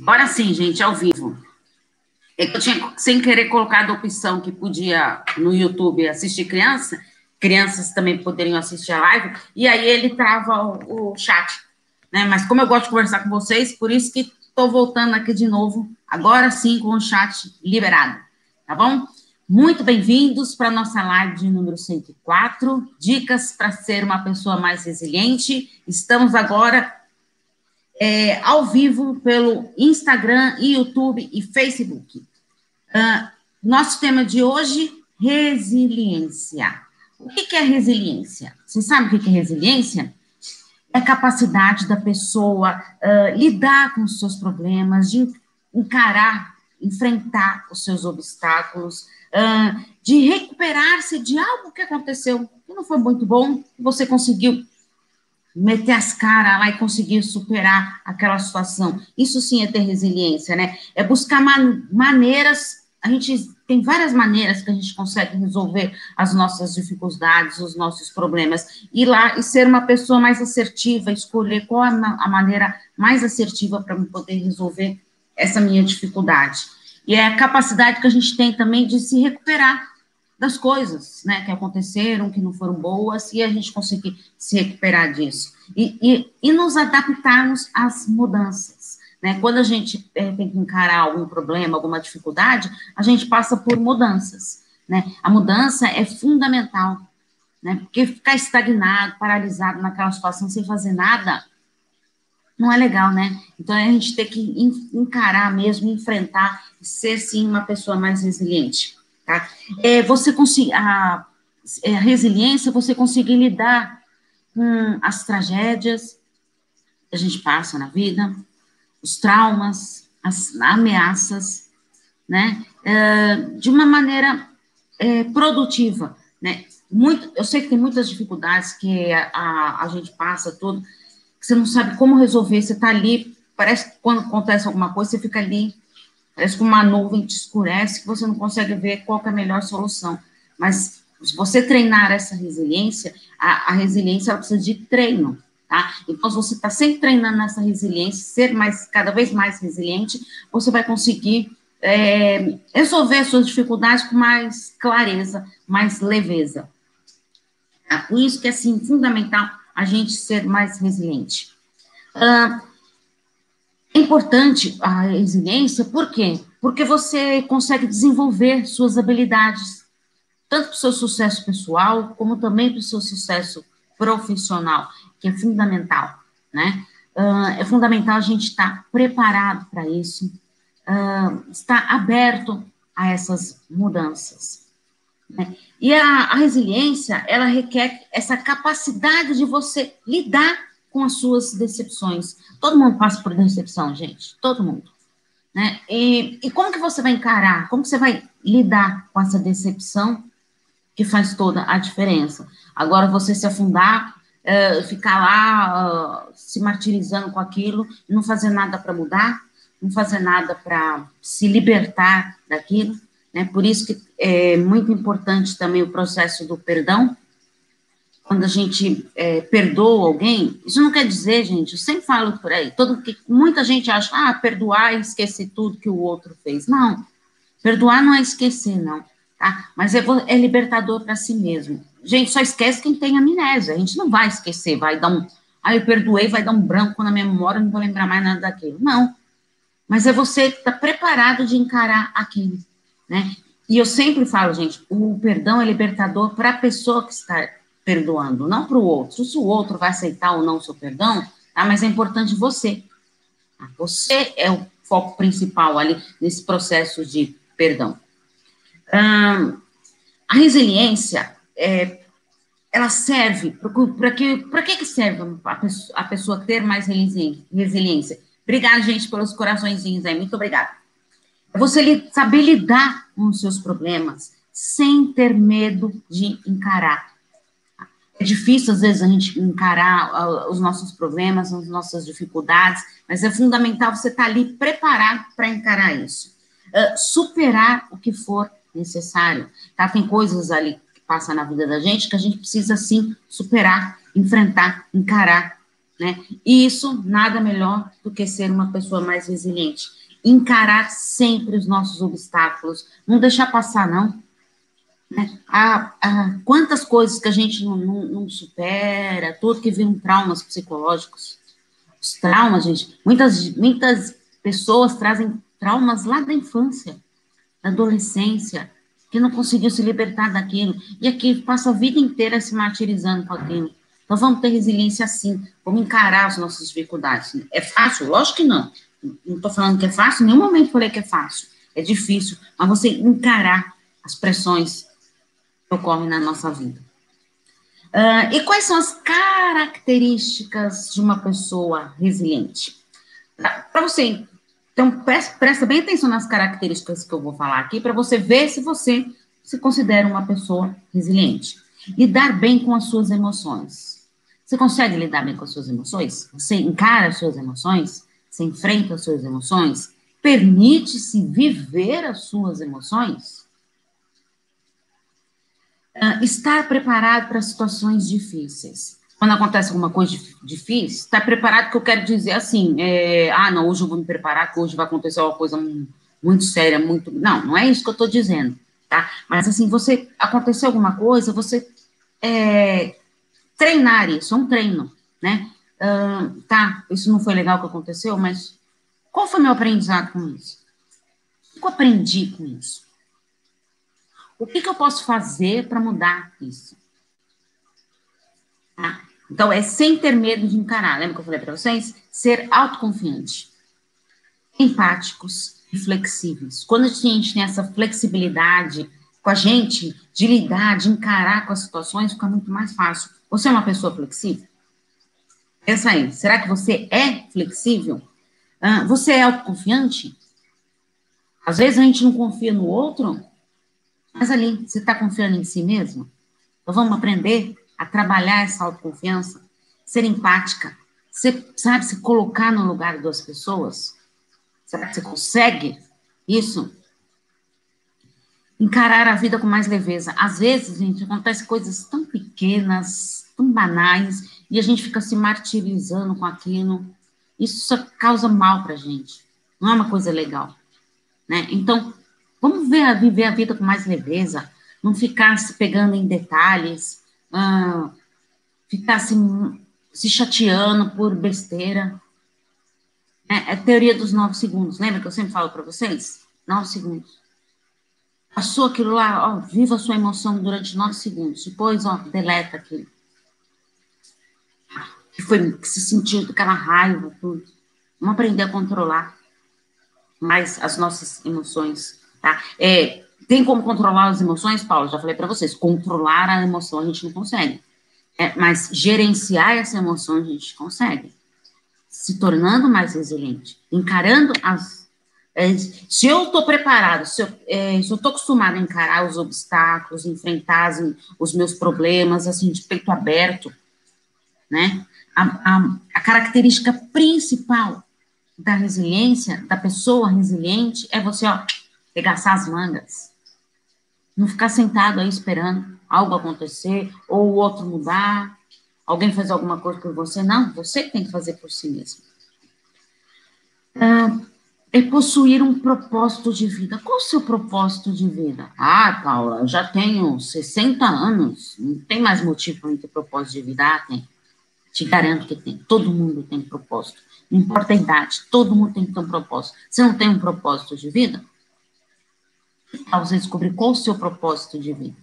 Agora sim, gente, ao vivo. É que eu tinha, sem querer, colocado a opção que podia no YouTube assistir criança, crianças também poderiam assistir a live, e aí ele trava o, o chat. Né? Mas como eu gosto de conversar com vocês, por isso que estou voltando aqui de novo, agora sim com o chat liberado. Tá bom? Muito bem-vindos para a nossa live de número 104, Dicas para ser uma pessoa mais resiliente. Estamos agora é, ao vivo pelo Instagram, YouTube e Facebook. Uh, nosso tema de hoje, resiliência. O que, que é resiliência? Você sabe o que, que é resiliência? É a capacidade da pessoa uh, lidar com os seus problemas, de encarar, enfrentar os seus obstáculos, uh, de recuperar-se de algo que aconteceu que não foi muito bom, você conseguiu meter as caras lá e conseguir superar aquela situação. Isso sim é ter resiliência, né? É buscar man maneiras. A gente tem várias maneiras que a gente consegue resolver as nossas dificuldades, os nossos problemas. Ir lá e ser uma pessoa mais assertiva, escolher qual é a maneira mais assertiva para poder resolver essa minha dificuldade. E é a capacidade que a gente tem também de se recuperar das coisas, né, que aconteceram, que não foram boas, e a gente conseguir se recuperar disso. E, e, e nos adaptarmos às mudanças, né, quando a gente é, tem que encarar algum problema, alguma dificuldade, a gente passa por mudanças, né, a mudança é fundamental, né, porque ficar estagnado, paralisado naquela situação sem fazer nada, não é legal, né? Então a gente tem que encarar mesmo, enfrentar, ser sim uma pessoa mais resiliente. Tá? É, você conseguir, a, é, a resiliência, você conseguir lidar com as tragédias que a gente passa na vida, os traumas, as ameaças, né, é, de uma maneira é, produtiva, né, muito, eu sei que tem muitas dificuldades que a, a, gente passa tudo, que você não sabe como resolver, você está ali, parece que quando acontece alguma coisa, você fica ali Parece que uma nuvem te escurece que você não consegue ver qual é a melhor solução. Mas se você treinar essa resiliência, a, a resiliência precisa de treino, tá? Então, se você está sempre treinando essa resiliência, ser mais, cada vez mais resiliente, você vai conseguir é, resolver suas dificuldades com mais clareza, mais leveza. Tá? Por isso que é, assim, fundamental a gente ser mais resiliente. Uh, é importante a resiliência, por quê? Porque você consegue desenvolver suas habilidades, tanto para o seu sucesso pessoal, como também para o seu sucesso profissional, que é fundamental, né? Uh, é fundamental a gente estar preparado para isso, uh, estar aberto a essas mudanças. Né? E a, a resiliência, ela requer essa capacidade de você lidar com as suas decepções. Todo mundo passa por decepção, gente. Todo mundo. Né? E, e como que você vai encarar? Como que você vai lidar com essa decepção que faz toda a diferença? Agora, você se afundar, uh, ficar lá uh, se martirizando com aquilo, não fazer nada para mudar, não fazer nada para se libertar daquilo. Né? Por isso que é muito importante também o processo do perdão, quando a gente é, perdoa alguém, isso não quer dizer, gente, eu sempre falo por aí, todo, que muita gente acha, ah, perdoar e esquecer tudo que o outro fez. Não, perdoar não é esquecer, não, tá? Mas é, é libertador para si mesmo. Gente, só esquece quem tem amnésia, a gente não vai esquecer, vai dar um, ah, eu perdoei, vai dar um branco na memória, não vou lembrar mais nada daquilo. Não, mas é você estar tá preparado de encarar aquilo, né? E eu sempre falo, gente, o perdão é libertador para a pessoa que está perdoando, não para o outro. Se o outro vai aceitar ou não o seu perdão, tá? mas é importante você. Tá? Você é o foco principal ali nesse processo de perdão. A resiliência, é, ela serve, para que, para que serve a pessoa, a pessoa ter mais resiliência? Obrigada, gente, pelos coraçõezinhos aí, muito obrigada. É você saber lidar com os seus problemas sem ter medo de encarar é difícil, às vezes, a gente encarar uh, os nossos problemas, as nossas dificuldades, mas é fundamental você estar tá ali preparado para encarar isso. Uh, superar o que for necessário. Tá? Tem coisas ali que passam na vida da gente que a gente precisa, sim, superar, enfrentar, encarar né? E isso nada melhor do que ser uma pessoa mais resiliente. Encarar sempre os nossos obstáculos, não deixar passar, não. Né? Há, há quantas coisas que a gente não, não, não supera, tudo que viram traumas psicológicos. Os traumas, gente, muitas, muitas pessoas trazem traumas lá da infância, da adolescência, que não conseguiu se libertar daquilo, e aqui passa a vida inteira se martirizando com aquilo. Então, vamos ter resiliência sim, vamos encarar as nossas dificuldades. É fácil? Lógico que não. Não estou falando que é fácil, em nenhum momento falei que é fácil. É difícil, mas você encarar as pressões que ocorrem na nossa vida. Uh, e quais são as características de uma pessoa resiliente? Para você, então, presta, presta bem atenção nas características que eu vou falar aqui, para você ver se você se considera uma pessoa resiliente. Lidar bem com as suas emoções. Você consegue lidar bem com as suas emoções? Você encara as suas emoções? Você enfrenta as suas emoções? Permite-se viver as suas emoções? Uh, estar preparado para situações difíceis. Quando acontece alguma coisa difícil, estar preparado, que eu quero dizer assim, é, ah, não, hoje eu vou me preparar, que hoje vai acontecer uma coisa muito séria, muito. Não, não é isso que eu estou dizendo, tá? Mas assim, você aconteceu alguma coisa, você é, treinar isso, é um treino, né? Uh, tá, isso não foi legal que aconteceu, mas qual foi meu aprendizado com isso? O que eu aprendi com isso? O que, que eu posso fazer para mudar isso? Tá? Então, é sem ter medo de encarar. Lembra que eu falei para vocês? Ser autoconfiante, empáticos e flexíveis. Quando a gente tem essa flexibilidade com a gente, de lidar, de encarar com as situações, fica muito mais fácil. Você é uma pessoa flexível? Pensa aí, será que você é flexível? Ah, você é autoconfiante? Às vezes a gente não confia no outro, mas ali, você está confiando em si mesmo? Então vamos aprender a trabalhar essa autoconfiança, ser empática, você sabe se colocar no lugar das pessoas? Será que você consegue isso? encarar a vida com mais leveza. Às vezes, gente, acontece coisas tão pequenas, tão banais, e a gente fica se martirizando com aquilo. Isso só causa mal para a gente. Não é uma coisa legal, né? Então, vamos ver, viver a vida com mais leveza, não ficar se pegando em detalhes, ah, ficar se, se chateando por besteira. É, é teoria dos nove segundos. Lembra que eu sempre falo para vocês? Nove segundos Passou aquilo lá, ó, viva a sua emoção durante nove segundos. Depois, ó, deleta aquilo. Que foi, que se sentiu aquela raiva, tudo. Vamos aprender a controlar mais as nossas emoções, tá? É, tem como controlar as emoções, Paulo? Já falei para vocês, controlar a emoção a gente não consegue. É, mas gerenciar essa emoção a gente consegue. Se tornando mais resiliente, encarando as é, se eu estou preparado, se eu é, estou acostumado a encarar os obstáculos, enfrentar as, os meus problemas, assim, de peito aberto, né? A, a, a, característica principal da resiliência, da pessoa resiliente, é você, ó, pegaçar as mangas. Não ficar sentado aí esperando algo acontecer, ou o outro mudar, alguém fazer alguma coisa por você. Não, você tem que fazer por si mesmo. Ah, é possuir um propósito de vida. Qual o seu propósito de vida? Ah, Paula, eu já tenho 60 anos, não tem mais motivo para ter propósito de vida? Ah, tem. Te garanto que tem. Todo mundo tem propósito. Não importa a idade, todo mundo tem que ter um propósito. Você não tem um propósito de vida? Para você descobrir qual o seu propósito de vida.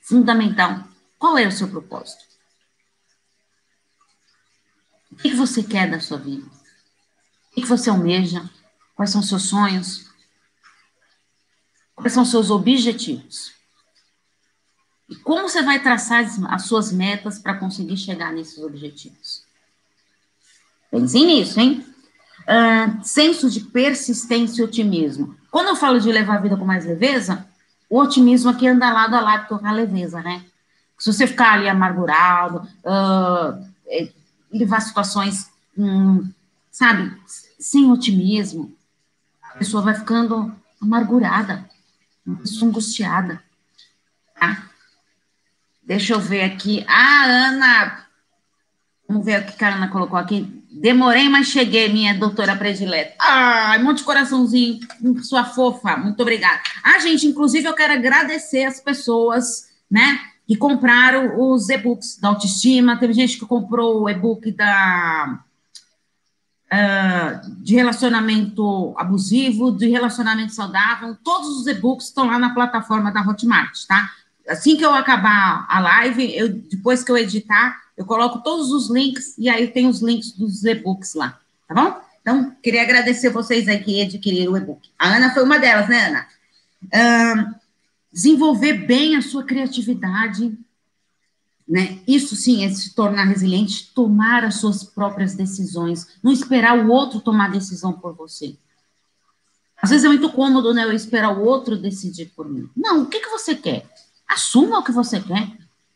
Fundamental. Qual é o seu propósito? O que você quer da sua vida? O que você almeja? Quais são seus sonhos? Quais são seus objetivos? E como você vai traçar as suas metas para conseguir chegar nesses objetivos? Pense nisso, hein? Uh, senso de persistência e otimismo. Quando eu falo de levar a vida com mais leveza, o otimismo aqui anda lado a lado com a leveza, né? Se você ficar ali amargurado, uh, levar situações, hum, sabe, sem otimismo, a pessoa vai ficando amargurada, uma pessoa angustiada. Tá? Deixa eu ver aqui. Ah, Ana, Vamos ver o que a Ana colocou aqui. Demorei, mas cheguei, minha doutora predileta. Ai, um monte de coraçãozinho, sua fofa, muito obrigada. Ah, gente, inclusive eu quero agradecer as pessoas, né, que compraram os e-books da autoestima. Teve gente que comprou o e-book da uh, de relacionamento abusivo, de relacionamento saudável. Todos os e-books estão lá na plataforma da Hotmart, tá? Assim que eu acabar a live, eu, depois que eu editar, eu coloco todos os links e aí tem os links dos e-books lá, tá bom? Então, queria agradecer vocês aí que adquiriram o e-book. A Ana foi uma delas, né, Ana? Uh, desenvolver bem a sua criatividade, né? Isso sim é se tornar resiliente, tomar as suas próprias decisões, não esperar o outro tomar decisão por você. Às vezes é muito cômodo, né, eu esperar o outro decidir por mim. Não, o que, que você quer? Assuma o que você quer,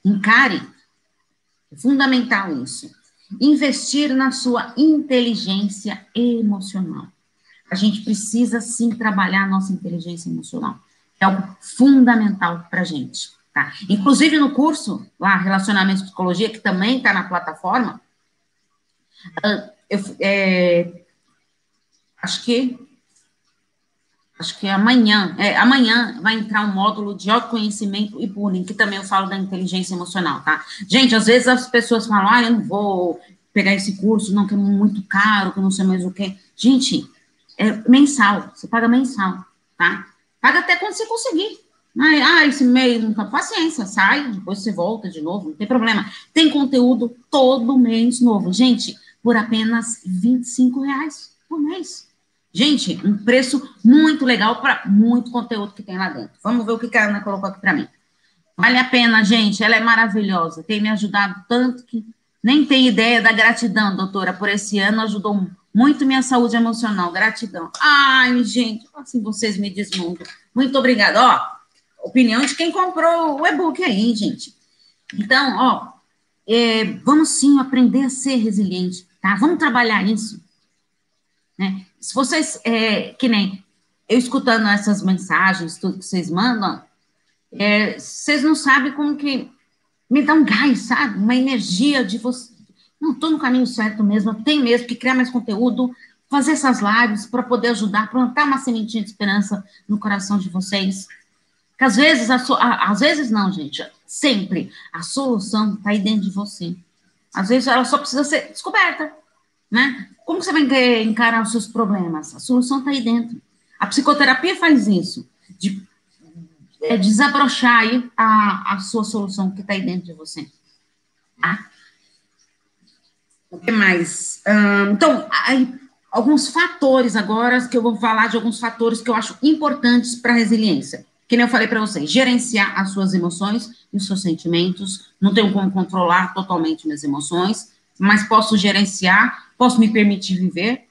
encare. Fundamental isso. Investir na sua inteligência emocional. A gente precisa sim trabalhar a nossa inteligência emocional. É algo fundamental para a gente. Tá? Inclusive no curso lá, Relacionamento e Psicologia, que também está na plataforma, ah, eu, é, acho que acho que amanhã, é, amanhã vai entrar um módulo de autoconhecimento e bullying, que também eu falo da inteligência emocional, tá? Gente, às vezes as pessoas falam, ah, eu não vou pegar esse curso, não, que é muito caro, que eu não sei mais o que. Gente, é mensal, você paga mensal, tá? Paga até quando você conseguir. Ah, esse mês, nunca, paciência, sai, depois você volta de novo, não tem problema. Tem conteúdo todo mês novo. Gente, por apenas 25 reais por mês. Gente, um preço muito legal para muito conteúdo que tem lá dentro. Vamos ver o que a Ana colocou aqui para mim. Vale a pena, gente, ela é maravilhosa. Tem me ajudado tanto que nem tem ideia da gratidão, doutora, por esse ano ajudou muito minha saúde emocional. Gratidão. Ai, gente, assim vocês me desmontam. Muito obrigada. Ó, opinião de quem comprou o e-book aí, gente. Então, ó, é, vamos sim aprender a ser resiliente, tá? Vamos trabalhar isso. Né? Se vocês, é, que nem eu escutando essas mensagens, tudo que vocês mandam, é, vocês não sabem como que me dá um gás, sabe? Uma energia de você. Não, estou no caminho certo mesmo, tenho mesmo que criar mais conteúdo, fazer essas lives para poder ajudar, plantar uma sementinha de esperança no coração de vocês. Que às vezes, a, a, às vezes não, gente, sempre a solução está aí dentro de você. Às vezes ela só precisa ser descoberta, né? Como você vai encarar os seus problemas? A solução está aí dentro. A psicoterapia faz isso, de é, desabrochar a, a sua solução que está aí dentro de você. Tá? O que mais? então, aí, alguns fatores agora, que eu vou falar de alguns fatores que eu acho importantes para a resiliência. Que nem eu falei para vocês, gerenciar as suas emoções e os seus sentimentos. Não tenho como controlar totalmente minhas emoções, mas posso gerenciar, posso me permitir viver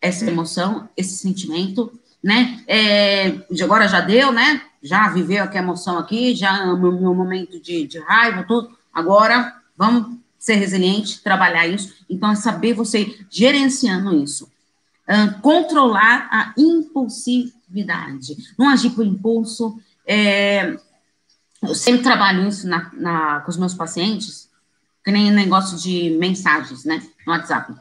essa emoção, esse sentimento, né? É, agora já deu, né? Já viveu aqui a emoção aqui, já meu momento de, de raiva, tudo. Agora vamos ser resiliente, trabalhar isso. Então, é saber você gerenciando isso. Controlar a impulsividade. Não agir por impulso. É, eu sempre trabalho isso na, na, com os meus pacientes, que nem negócio de mensagens, né, no WhatsApp.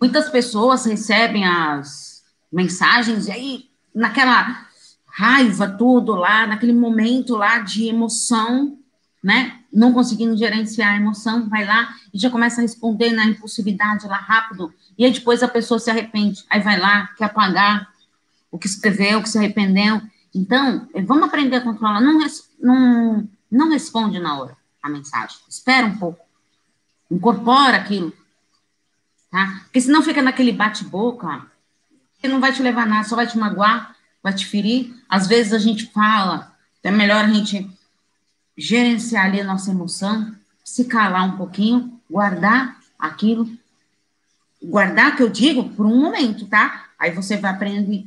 Muitas pessoas recebem as mensagens e aí, naquela raiva, tudo lá, naquele momento lá de emoção, né, não conseguindo gerenciar a emoção, vai lá e já começa a responder na impulsividade lá rápido, e aí depois a pessoa se arrepende, aí vai lá, quer apagar o que escreveu, o que se arrependeu. Então, vamos aprender a controlar. Não, não, não responde na hora a mensagem, espera um pouco Incorpora aquilo. Tá? Porque senão fica naquele bate-boca, que não vai te levar nada, só vai te magoar, vai te ferir. Às vezes a gente fala, é melhor a gente gerenciar ali a nossa emoção, se calar um pouquinho, guardar aquilo. Guardar, que eu digo, por um momento, tá? Aí você vai aprender.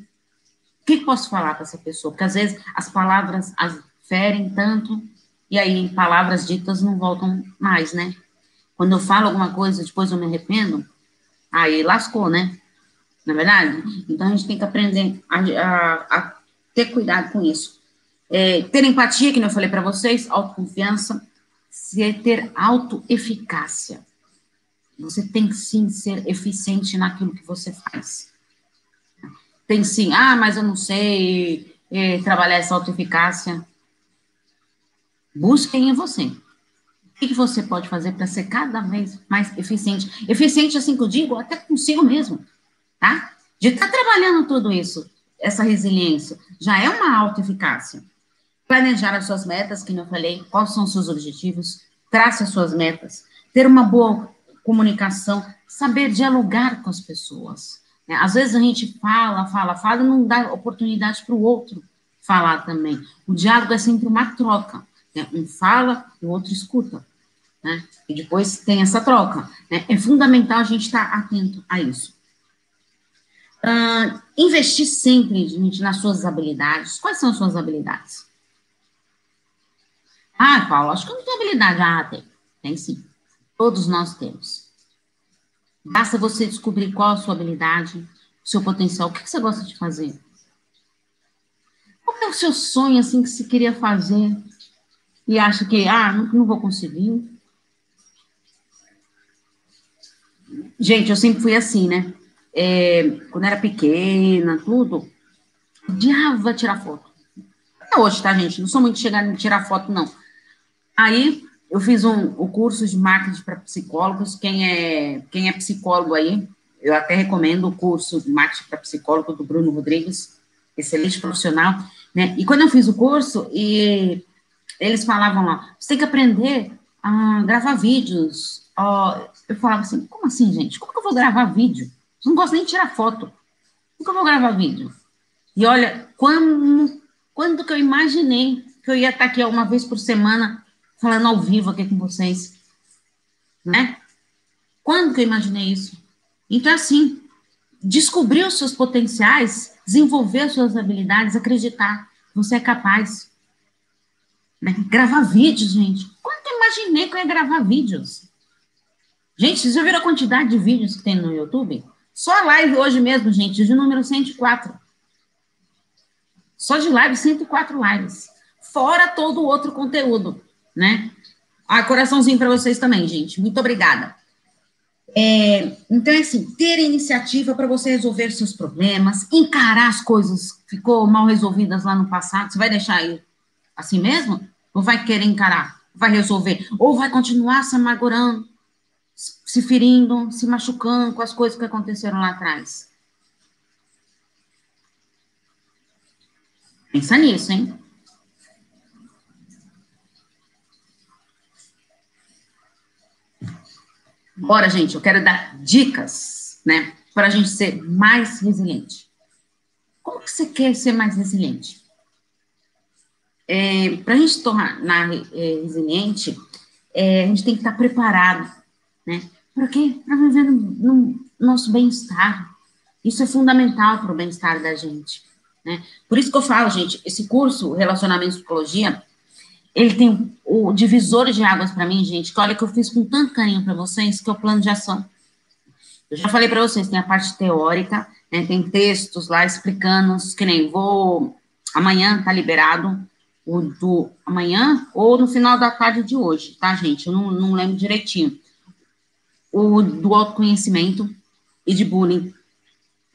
O que, posso falar para essa pessoa? Porque às vezes as palavras as ferem tanto, e aí palavras ditas não voltam mais, né? Quando eu falo alguma coisa, depois eu me arrependo, aí lascou, né? Na é verdade? Então a gente tem que aprender a, a, a ter cuidado com isso. É, ter empatia, que eu falei para vocês, autoconfiança, ser, ter autoeficácia. você tem sim ser eficiente naquilo que você faz. Tem sim, ah, mas eu não sei eh, trabalhar essa autoeficácia. Busquem em você. O que, você pode fazer para ser cada vez mais eficiente? Eficiente, assim que eu digo, até consigo mesmo, tá? De estar tá trabalhando tudo isso, essa resiliência, já é uma autoeficácia. Planejar as suas metas, que eu falei, quais são os seus objetivos, trace as suas metas, ter uma boa comunicação, saber dialogar com as pessoas. Né? Às vezes a gente fala, fala, fala e não dá oportunidade para o outro falar também. O diálogo é sempre uma troca. Né? Um fala e o outro escuta. Né? E depois tem essa troca. Né? É fundamental a gente estar tá atento a isso. Uh, investir sempre, gente, nas suas habilidades. Quais são as suas habilidades? Ah, Paulo, acho que eu não tenho habilidade. Ah, tem. Tem sim. Todos nós temos. Basta você descobrir qual a sua habilidade, o seu potencial, o que você gosta de fazer. Qual é o seu sonho, assim, que você queria fazer e acha que, ah, não, não vou conseguir? Gente, eu sempre fui assim, né? É, quando era pequena, tudo, odiava tirar foto. Até hoje, tá, gente? Não sou muito chegada em tirar foto, não. Aí, eu fiz um, o curso de marketing para psicólogos. Quem é, quem é psicólogo aí, eu até recomendo o curso de marketing para psicólogo do Bruno Rodrigues, excelente profissional. Né? E quando eu fiz o curso, e eles falavam lá, você tem que aprender a gravar vídeos. eu falava assim, como assim, gente? Como que eu vou gravar vídeo? Eu não gosto nem de tirar foto. Como que eu vou gravar vídeo? E olha, quando, quando que eu imaginei que eu ia estar aqui uma vez por semana falando ao vivo aqui com vocês, né? Quando que eu imaginei isso? Então, assim, descobrir os seus potenciais, desenvolver as suas habilidades, acreditar que você é capaz. Né? Gravar vídeos, gente. Quando eu imaginei que eu ia gravar vídeos? Gente, vocês já viram a quantidade de vídeos que tem no YouTube? Só a live hoje mesmo, gente, de número 104. Só de live, 104 lives. Fora todo o outro conteúdo né? Ah, coraçãozinho para vocês também, gente. Muito obrigada. É, então, é assim, ter iniciativa para você resolver seus problemas, encarar as coisas que ficou mal resolvidas lá no passado. Você vai deixar aí assim mesmo? Ou vai querer encarar? Vai resolver? Ou vai continuar se amargurando, se ferindo, se machucando com as coisas que aconteceram lá atrás? Pensa nisso, hein? Bora, gente, eu quero dar dicas, né, para a gente ser mais resiliente. Como que você quer ser mais resiliente? É, para a gente tornar é, resiliente, é, a gente tem que estar preparado, né? Para quê? Para viver no, no nosso bem-estar. Isso é fundamental para o bem-estar da gente, né? Por isso que eu falo, gente, esse curso, Relacionamento e Psicologia, ele tem o divisor de águas para mim, gente, que olha que eu fiz com tanto carinho para vocês, que é o plano de ação. Eu já falei para vocês, tem a parte teórica, né, tem textos lá explicando, que nem vou, amanhã tá liberado o do amanhã ou no final da tarde de hoje, tá, gente? Eu não, não lembro direitinho. O do autoconhecimento e de bullying,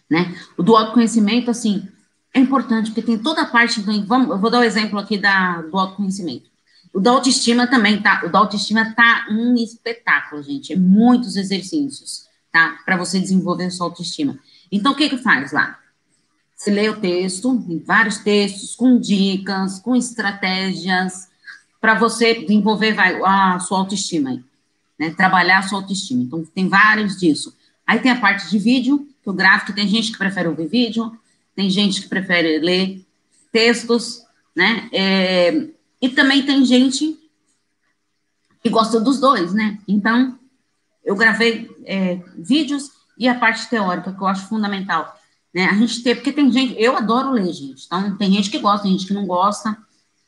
né? O do autoconhecimento, assim, é importante, porque tem toda a parte, do, vamos, eu vou dar o um exemplo aqui da, do autoconhecimento. O da autoestima também, tá? O da autoestima tá um espetáculo, gente. É muitos exercícios, tá? Para você desenvolver sua autoestima. Então, o que que faz lá? Você lê o texto, tem vários textos, com dicas, com estratégias, para você desenvolver vai, a sua autoestima, né? Trabalhar a sua autoestima. Então, tem vários disso. Aí tem a parte de vídeo, que o gráfico, tem gente que prefere ouvir vídeo, tem gente que prefere ler textos, né? É, e também tem gente que gosta dos dois, né? Então, eu gravei é, vídeos e a parte teórica, que eu acho fundamental. Né? A gente ter, porque tem gente, eu adoro ler, gente. Então, tem gente que gosta, tem gente que não gosta,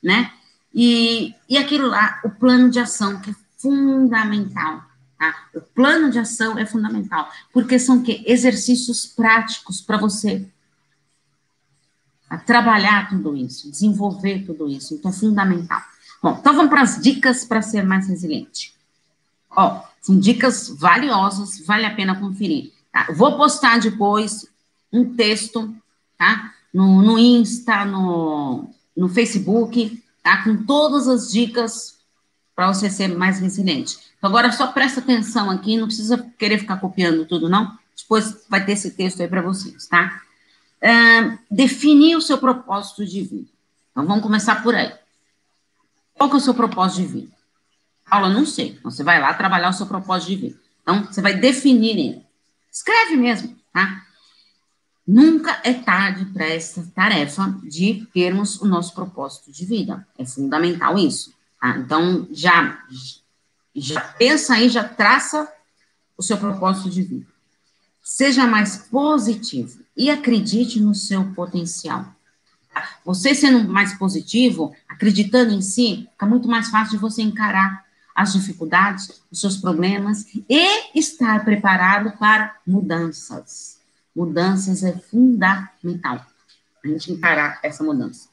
né? E, e aquilo lá, o plano de ação, que é fundamental. Tá? O plano de ação é fundamental, porque são que exercícios práticos para você trabalhar tudo isso, desenvolver tudo isso. Então, é fundamental. Bom, então vamos para as dicas para ser mais resiliente. Ó, São dicas valiosas, vale a pena conferir. Tá? Vou postar depois um texto, tá? No, no Insta, no, no Facebook, tá? Com todas as dicas para você ser mais resiliente. Então, agora só presta atenção aqui, não precisa querer ficar copiando tudo, não. Depois vai ter esse texto aí para vocês, tá? Uh, definir o seu propósito de vida. Então, vamos começar por aí. Qual que é o seu propósito de vida? Paula, não sei. Então, você vai lá trabalhar o seu propósito de vida. Então, você vai definir ele. Escreve mesmo, tá? Nunca é tarde para essa tarefa de termos o nosso propósito de vida. É fundamental isso. Tá? Então, já, já pensa aí, já traça o seu propósito de vida. Seja mais positivo e acredite no seu potencial. Você sendo mais positivo, acreditando em si, fica muito mais fácil de você encarar as dificuldades, os seus problemas e estar preparado para mudanças. Mudanças é fundamental a gente encarar essa mudança.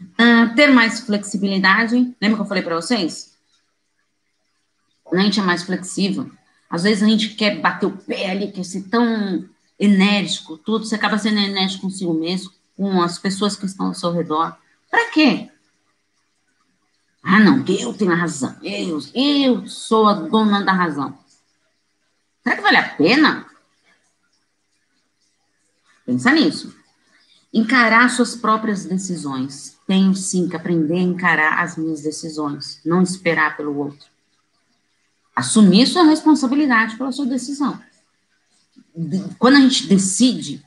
Uh, ter mais flexibilidade. Lembra que eu falei para vocês? Quando a gente é mais flexível, às vezes a gente quer bater o pé ali, quer ser tão enérgico, tudo, você acaba sendo enérgico consigo mesmo, com as pessoas que estão ao seu redor. Para quê? Ah, não, eu tenho a razão. Eu, eu sou a dona da razão. Será que vale a pena? Pensa nisso. Encarar suas próprias decisões. Tenho sim que aprender a encarar as minhas decisões, não esperar pelo outro. Assumir sua responsabilidade pela sua decisão. Quando a gente decide,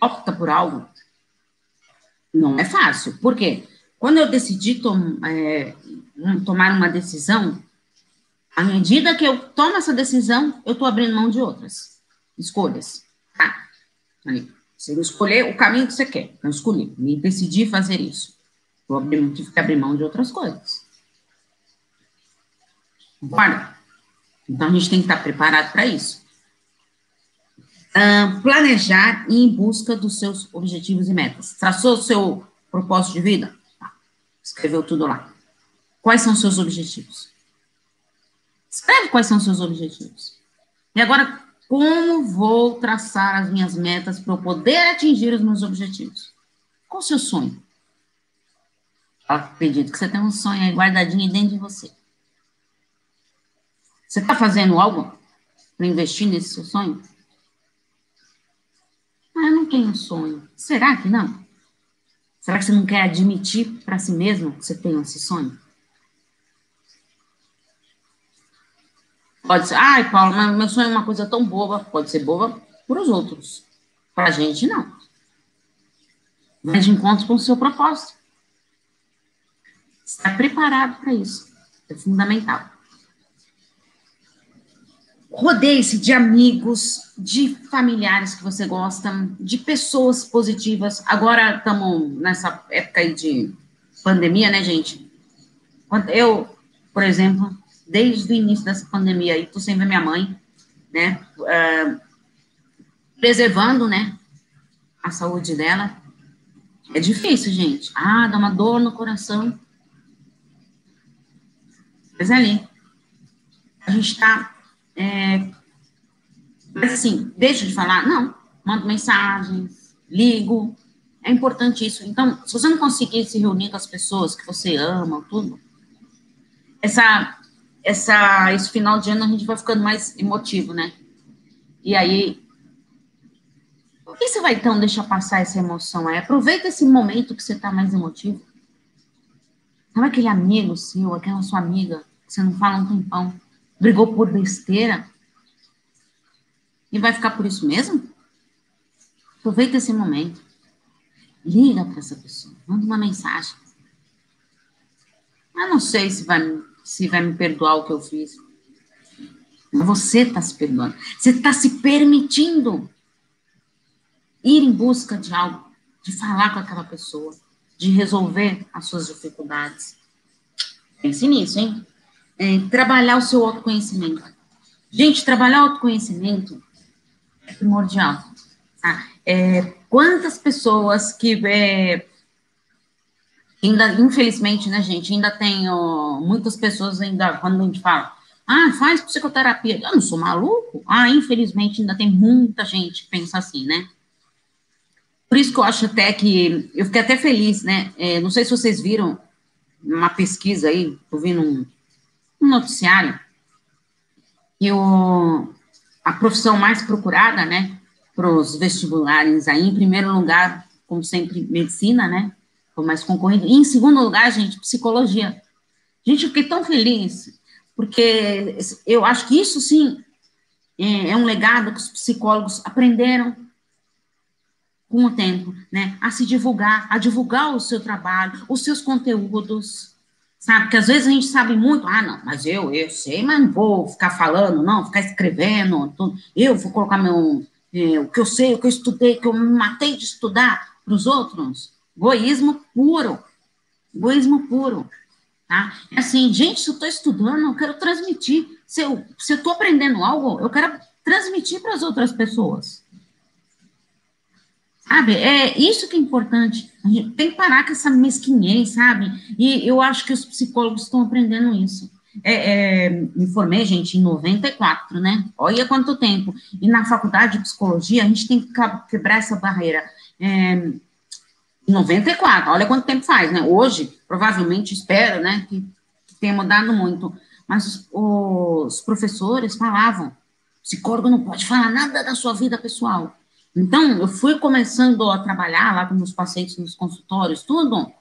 opta por algo, não é fácil. Por quê? Quando eu decidi tom, é, tomar uma decisão, à medida que eu tomo essa decisão, eu estou abrindo mão de outras escolhas, tá? Aí, você escolher o caminho que você quer. Eu escolhi, me decidi fazer isso. Eu abri, tive que abrir mão de outras coisas. Concorda? Então, a gente tem que estar preparado para isso. Uh, planejar e em busca dos seus objetivos e metas. Traçou o seu propósito de vida? Escreveu tudo lá. Quais são os seus objetivos? Escreve quais são os seus objetivos. E agora, como vou traçar as minhas metas para eu poder atingir os meus objetivos? Qual o seu sonho? Eu acredito que você tem um sonho aí guardadinho dentro de você. Você está fazendo algo para investir nesse seu sonho? Ah, eu não tenho sonho. Será que não? Será que você não quer admitir para si mesmo que você tem esse sonho? Pode ser, ai, Paulo, mas meu sonho é uma coisa tão boba. Pode ser boba para os outros. Para a gente, não. Mas de encontro com o seu propósito. Está preparado para isso. É fundamental. Rodeie-se de amigos, de familiares que você gosta, de pessoas positivas. Agora estamos nessa época aí de pandemia, né, gente? Eu, por exemplo, desde o início dessa pandemia aí, tô sem ver minha mãe, né? Uh, preservando, né? A saúde dela. É difícil, gente. Ah, dá uma dor no coração. Mas é ali. A gente está é, mas assim, deixa de falar? Não. Mando mensagens, ligo. É importante isso. Então, se você não conseguir se reunir com as pessoas que você ama, tudo, essa, essa, esse final de ano a gente vai ficando mais emotivo, né? E aí, por que você vai então deixar passar essa emoção? Aí, aproveita esse momento que você está mais emotivo. Sabe aquele amigo seu, aquela sua amiga, que você não fala um tempão? brigou por besteira e vai ficar por isso mesmo? Aproveita esse momento. Liga para essa pessoa, manda uma mensagem. Eu não sei se vai, se vai me perdoar o que eu fiz. Você está se perdoando. Você está se permitindo ir em busca de algo, de falar com aquela pessoa, de resolver as suas dificuldades. Pense nisso, hein? é, trabalhar o seu autoconhecimento. Gente, trabalhar o autoconhecimento é primordial. Tá? É, quantas pessoas que é, ainda, infelizmente, né, gente, ainda tem muitas pessoas ainda, quando a gente fala, Ah, faz psicoterapia. Eu não sou maluco? Ah, infelizmente ainda tem muita gente que pensa assim, né? Por isso que eu acho até que, eu fiquei até feliz, né? É, não sei se vocês viram uma pesquisa aí, eu vi num, num noticiário, e o, a profissão mais procurada, né, para os vestibulares aí, em primeiro lugar, como sempre, medicina, né, foi mais concorrido, e em segundo lugar, gente, psicologia. Gente, eu fiquei tão feliz, porque eu acho que isso, sim, é, é um legado que os psicólogos aprenderam com o tempo, né, a se divulgar, a divulgar o seu trabalho, os seus conteúdos, sabe? Porque às vezes a gente sabe muito, ah, não, mas eu, eu sei, mas não vou ficar falando, não, ficar escrevendo, tudo. eu vou colocar meu, é, o que eu sei, o que eu estudei, que eu me matei de estudar para os outros. Egoísmo puro, egoísmo puro, tá? É assim, gente, se eu estou estudando, eu quero transmitir, se eu estou aprendendo algo, eu quero transmitir para as outras pessoas. Sabe, é isso que é importante. A gente tem que parar com essa mesquinhez, sabe? E eu acho que os psicólogos estão aprendendo isso. É, é, me formei, gente, em 94, né? Olha quanto tempo. E na faculdade de psicologia, a gente tem que quebrar essa barreira. É, 94, olha quanto tempo faz, né? Hoje, provavelmente, espero, né, que, que tenha mudado muito. Mas os, os professores falavam: psicólogo não pode falar nada da sua vida pessoal então, eu fui começando a trabalhar lá com meus pacientes nos consultórios, tudo,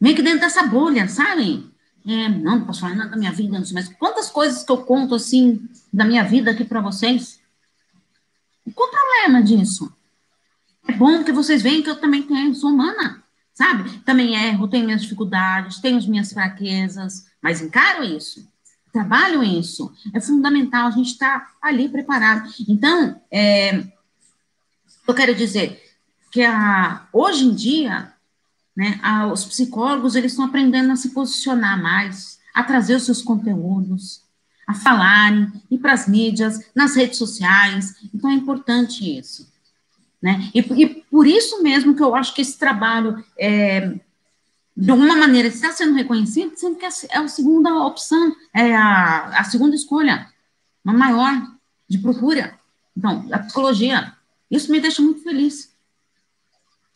meio que dentro dessa bolha, sabe? É, não, não posso falar nada da minha vida, não sei mais. Quantas coisas que eu conto, assim, da minha vida aqui para vocês? Qual o problema disso? É bom que vocês veem que eu também tenho, sou humana, sabe? Também erro, tenho minhas dificuldades, tenho as minhas fraquezas, mas encaro isso, trabalho isso. É fundamental a gente estar tá ali preparado. Então, é, eu quero dizer que a, hoje em dia, né, a, os psicólogos eles estão aprendendo a se posicionar mais, a trazer os seus conteúdos, a falarem, ir para as mídias, nas redes sociais. Então é importante isso. Né? E, e, por isso mesmo que eu acho que esse trabalho, é, de alguma maneira, está sendo reconhecido, sendo que é, é a segunda opção, é a, a segunda escolha, uma maior de procura. Então, a psicologia isso me deixa muito feliz.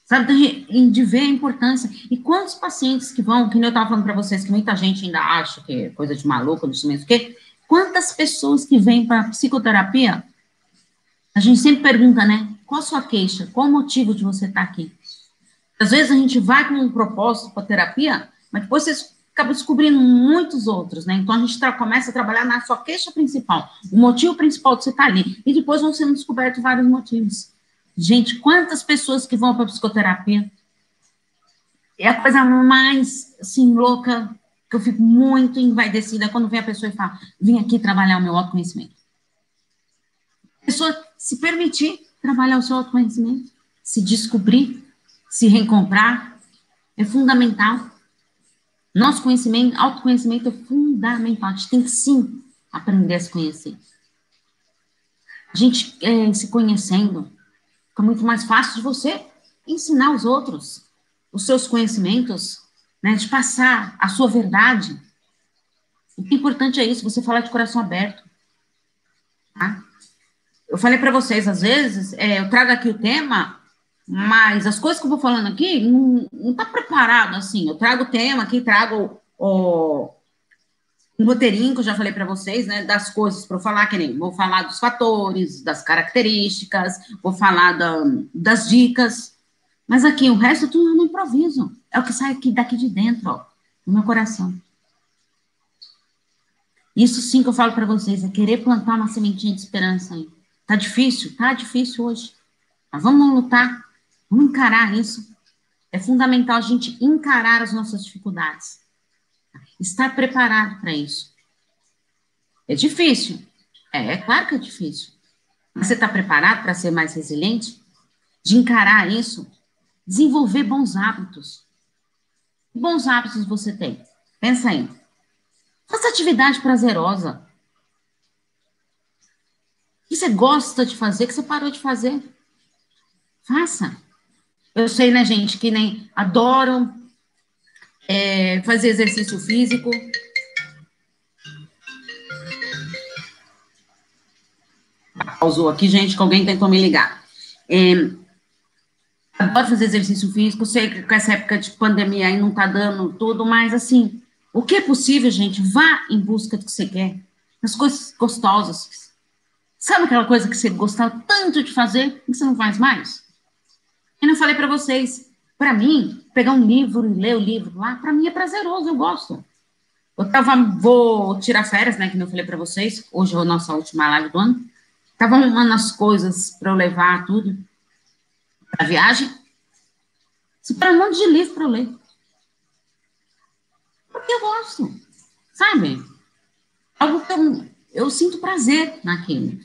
Sabe, de ver a importância. E quantos pacientes que vão, que eu estava falando para vocês, que muita gente ainda acha que é coisa de maluco, não sei mesmo o quê. Quantas pessoas que vêm para psicoterapia, a gente sempre pergunta, né? Qual a sua queixa? Qual o motivo de você estar tá aqui? Às vezes a gente vai com um propósito para terapia, mas depois vocês acaba descobrindo muitos outros, né? Então a gente começa a trabalhar na sua queixa principal, o motivo principal de você estar ali, e depois vão sendo descobertos vários motivos. Gente, quantas pessoas que vão para psicoterapia? É a coisa mais, assim, louca, que eu fico muito envaidecida quando vem a pessoa e fala, vim aqui trabalhar o meu autoconhecimento. A pessoa se permitir trabalhar o seu autoconhecimento, se descobrir, se reencontrar, é fundamental. Nosso conhecimento, autoconhecimento é fundamental. A gente tem que sim aprender a se conhecer. A gente é, se conhecendo, fica muito mais fácil de você ensinar os outros os seus conhecimentos, né, de passar a sua verdade. O que é importante é isso, você falar de coração aberto. Tá? Eu falei para vocês, às vezes, é, eu trago aqui o tema mas as coisas que eu vou falando aqui não, não tá preparado assim. Eu trago o tema aqui, trago o, um roteirinho que eu já falei para vocês, né, das coisas para eu falar, que nem vou falar dos fatores, das características, vou falar da, das dicas, mas aqui o resto tudo no improviso. É o que sai aqui daqui de dentro, ó, do meu coração. Isso sim que eu falo para vocês, é querer plantar uma sementinha de esperança aí. Tá difícil? Tá difícil hoje. Mas vamos lutar. Vamos encarar isso. É fundamental a gente encarar as nossas dificuldades. Estar preparado para isso. É difícil. É, é claro que é difícil. Mas você está preparado para ser mais resiliente? De encarar isso? Desenvolver bons hábitos. Que bons hábitos você tem? Pensa aí. Faça atividade prazerosa que você gosta de fazer, que você parou de fazer. Faça. Eu sei, né, gente, que nem adoram é, fazer exercício físico. Pausou aqui, gente, que alguém tentou me ligar. É, adoro fazer exercício físico, sei que com essa época de pandemia aí não tá dando tudo, mas assim, o que é possível, gente, vá em busca do que você quer. As coisas gostosas, Sabe aquela coisa que você gostava tanto de fazer e você não faz mais? Eu não falei para vocês, para mim, pegar um livro e ler o livro lá, para mim é prazeroso, eu gosto. Eu tava, vou tirar férias, né, que eu falei para vocês, hoje é a nossa última live do ano. Tava arrumando as coisas para eu levar tudo para viagem. Separei um monte de livro para eu ler. Porque eu gosto, sabe? Algo que eu, eu sinto prazer naquilo.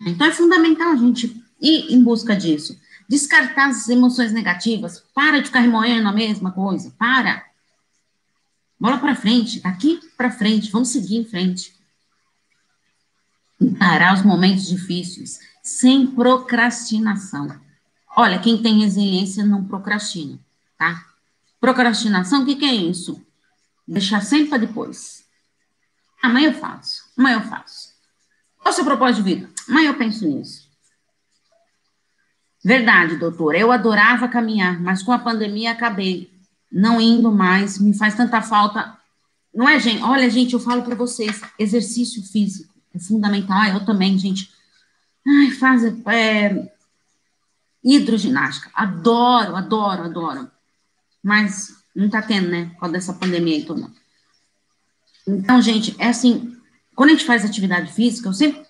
Então é fundamental a gente ir em busca disso. Descartar as emoções negativas. Para de ficar remoendo a mesma coisa. Para. Bola para frente. Daqui para frente. Vamos seguir em frente. Encarar os momentos difíceis sem procrastinação. Olha, quem tem resiliência não procrastina, tá? Procrastinação, o que, que é isso? Deixar sempre para depois. Amanhã eu faço, amanhã eu faço. Qual é o seu propósito de vida? Amanhã eu penso nisso. Verdade, doutora. Eu adorava caminhar, mas com a pandemia acabei não indo mais. Me faz tanta falta. Não é, gente? Olha, gente, eu falo para vocês: exercício físico é fundamental. Ah, eu também, gente. Ai, faz é, hidroginástica. Adoro, adoro, adoro. Mas não tá tendo, né? Por causa dessa pandemia e tudo. Então, gente, é assim: quando a gente faz atividade física, eu sempre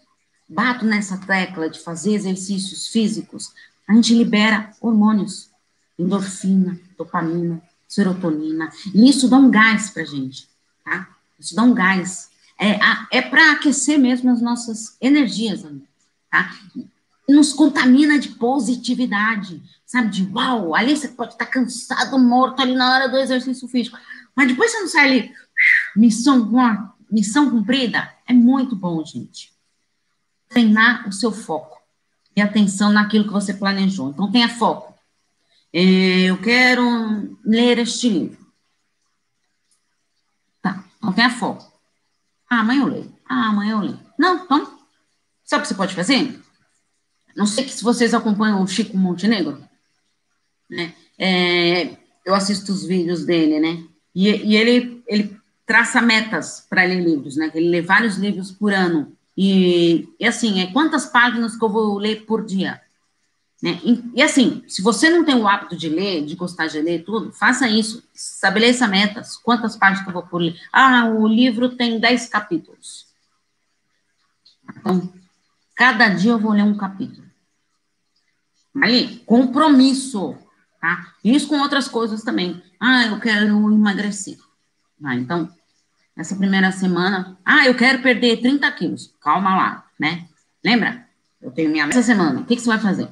bato nessa tecla de fazer exercícios físicos a gente libera hormônios, endorfina, dopamina, serotonina, e isso dá um gás pra gente, tá? Isso dá um gás. É, é para aquecer mesmo as nossas energias, tá? Nos contamina de positividade, sabe? De uau, ali você pode estar cansado, morto ali na hora do exercício físico, mas depois você não sai ali, missão, missão cumprida. É muito bom, gente. Treinar o seu foco e atenção naquilo que você planejou. Então, tenha foco. É, eu quero ler este livro. Tá, então tenha foco. Ah, amanhã eu leio. Ah, amanhã eu leio. Não, então, sabe o que você pode fazer? Não sei se vocês acompanham o Chico Montenegro, né? É, eu assisto os vídeos dele, né? E, e ele, ele traça metas para ler livros, né? Ele lê vários livros por ano. E, e, assim, é quantas páginas que eu vou ler por dia? Né? E, e, assim, se você não tem o hábito de ler, de gostar de ler tudo, faça isso, estabeleça metas. Quantas páginas que eu vou por ler? Ah, o livro tem 10 capítulos. Então, cada dia eu vou ler um capítulo. Aí, compromisso, tá? Isso com outras coisas também. Ah, eu quero emagrecer. Ah, então, essa primeira semana, ah, eu quero perder 30 quilos. Calma lá, né? Lembra? Eu tenho minha essa semana. O que, que você vai fazer?